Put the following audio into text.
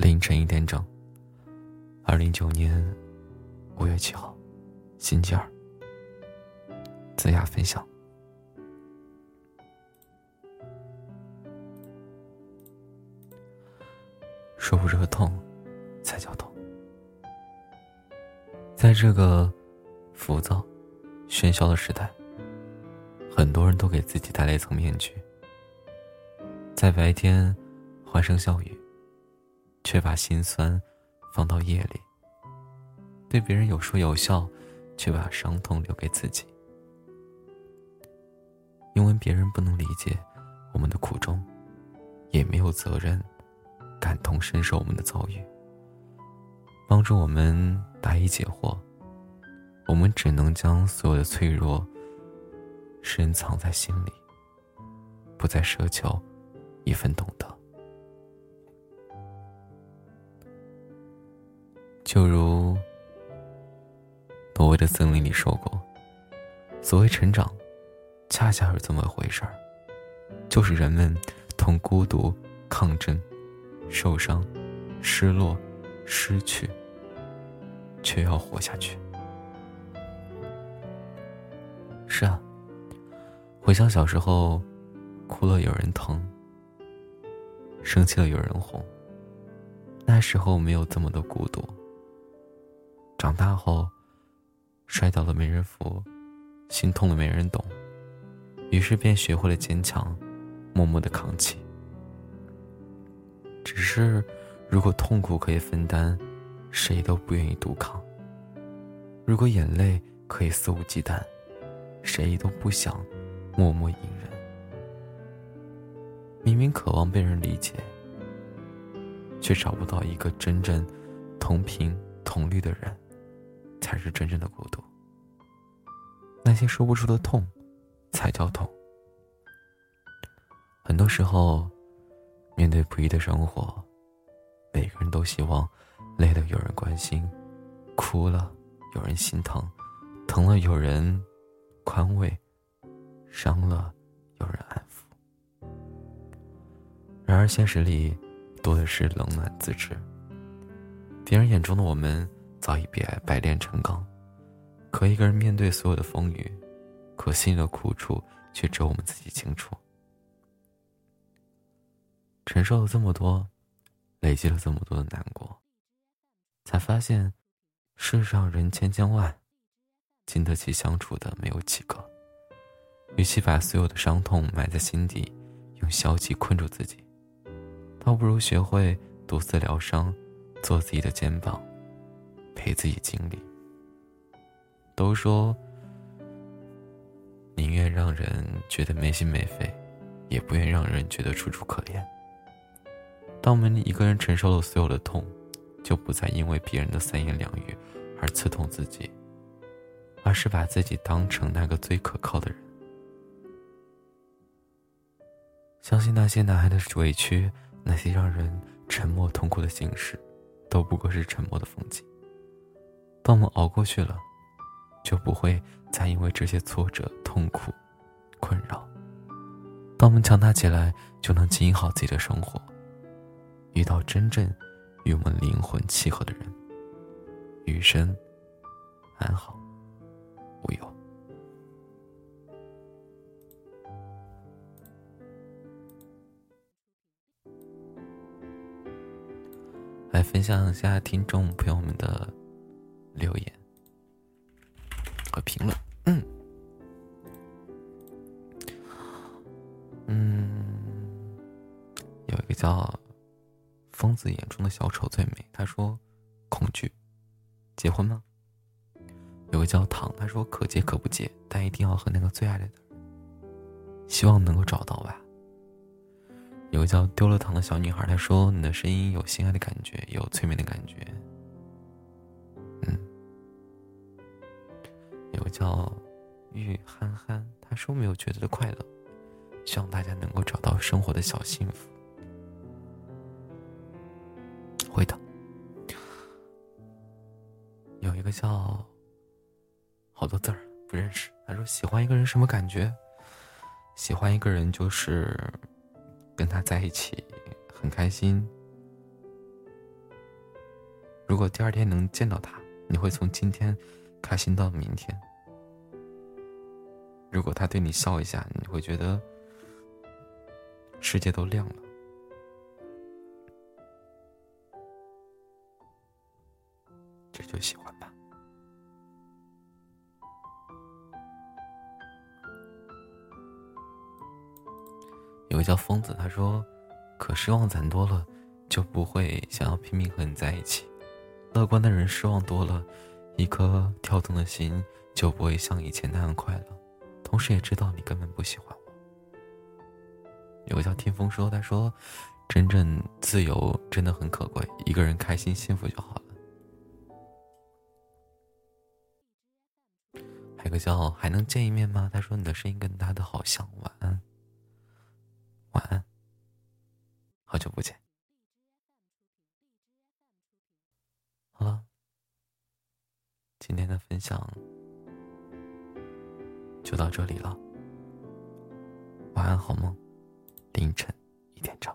凌晨一点整，二零一九年五月七号，星期二。子雅分享：说不热痛，才叫痛。在这个浮躁、喧嚣的时代，很多人都给自己戴了一层面具，在白天欢声笑语，却把心酸放到夜里；对别人有说有笑，却把伤痛留给自己。因为别人不能理解我们的苦衷，也没有责任感同身受我们的遭遇。帮助我们答疑解惑，我们只能将所有的脆弱深藏在心里，不再奢求一份懂得。就如挪威的森林里说过，所谓成长，恰恰是这么回事儿，就是人们同孤独抗争，受伤，失落，失去。却要活下去。是啊，回想小时候，哭了有人疼，生气了有人哄。那时候没有这么多孤独。长大后，摔倒了没人扶，心痛了没人懂，于是便学会了坚强，默默的扛起。只是，如果痛苦可以分担。谁都不愿意独扛。如果眼泪可以肆无忌惮，谁都不想默默隐忍。明明渴望被人理解，却找不到一个真正同频同律的人，才是真正的孤独。那些说不出的痛，才叫痛。很多时候，面对不易的生活，每个人都希望。累了有人关心，哭了有人心疼，疼了有人宽慰，伤了有人安抚。然而现实里多的是冷暖自知。别人眼中的我们早已百百炼成钢，可一个人面对所有的风雨，可心里的苦楚却只有我们自己清楚。承受了这么多，累积了这么多的难过。才发现，世上人千千万，经得起相处的没有几个。与其把所有的伤痛埋在心底，用消极困住自己，倒不如学会独自疗伤，做自己的肩膀，陪自己经历。都说，宁愿让人觉得没心没肺，也不愿让人觉得楚楚可怜。当我们一个人承受了所有的痛。就不再因为别人的三言两语而刺痛自己，而是把自己当成那个最可靠的人。相信那些男孩的委屈，那些让人沉默痛苦的心事，都不过是沉默的风景。当我们熬过去了，就不会再因为这些挫折、痛苦、困扰。当我们强大起来，就能经营好自己的生活。遇到真正……与我们灵魂契合的人，余生安好无忧。来分享一下听众朋友们的留言和评论。嗯，嗯，有一个叫。疯子眼中的小丑最美。他说：“恐惧，结婚吗？”有个叫糖，他说：“可结可不结，但一定要和那个最爱的人。希望能够找到吧。”有个叫丢了糖的小女孩，她说：“你的声音有心爱的感觉，有催眠的感觉。”叫玉憨憨，他说：“没有觉得的快乐，希望大家能够找到生活的小幸福。”会的。有一个叫好多字儿不认识。他说：“喜欢一个人什么感觉？喜欢一个人就是跟他在一起很开心，如果第二天能见到他，你会从今天开心到明天。如果他对你笑一下，你会觉得世界都亮了。这就喜欢吧。有个叫疯子，他说：“可失望攒多了，就不会想要拼命和你在一起。乐观的人失望多了，一颗跳动的心就不会像以前那样快乐。同时也知道你根本不喜欢我。”有个叫听风说，他说：“真正自由真的很可贵，一个人开心幸福就好了。”还有个叫还能见一面吗？他说：“你的声音跟他的好像。”晚安。晚安，好久不见。好了，今天的分享就到这里了。晚安，好梦。凌晨一点整。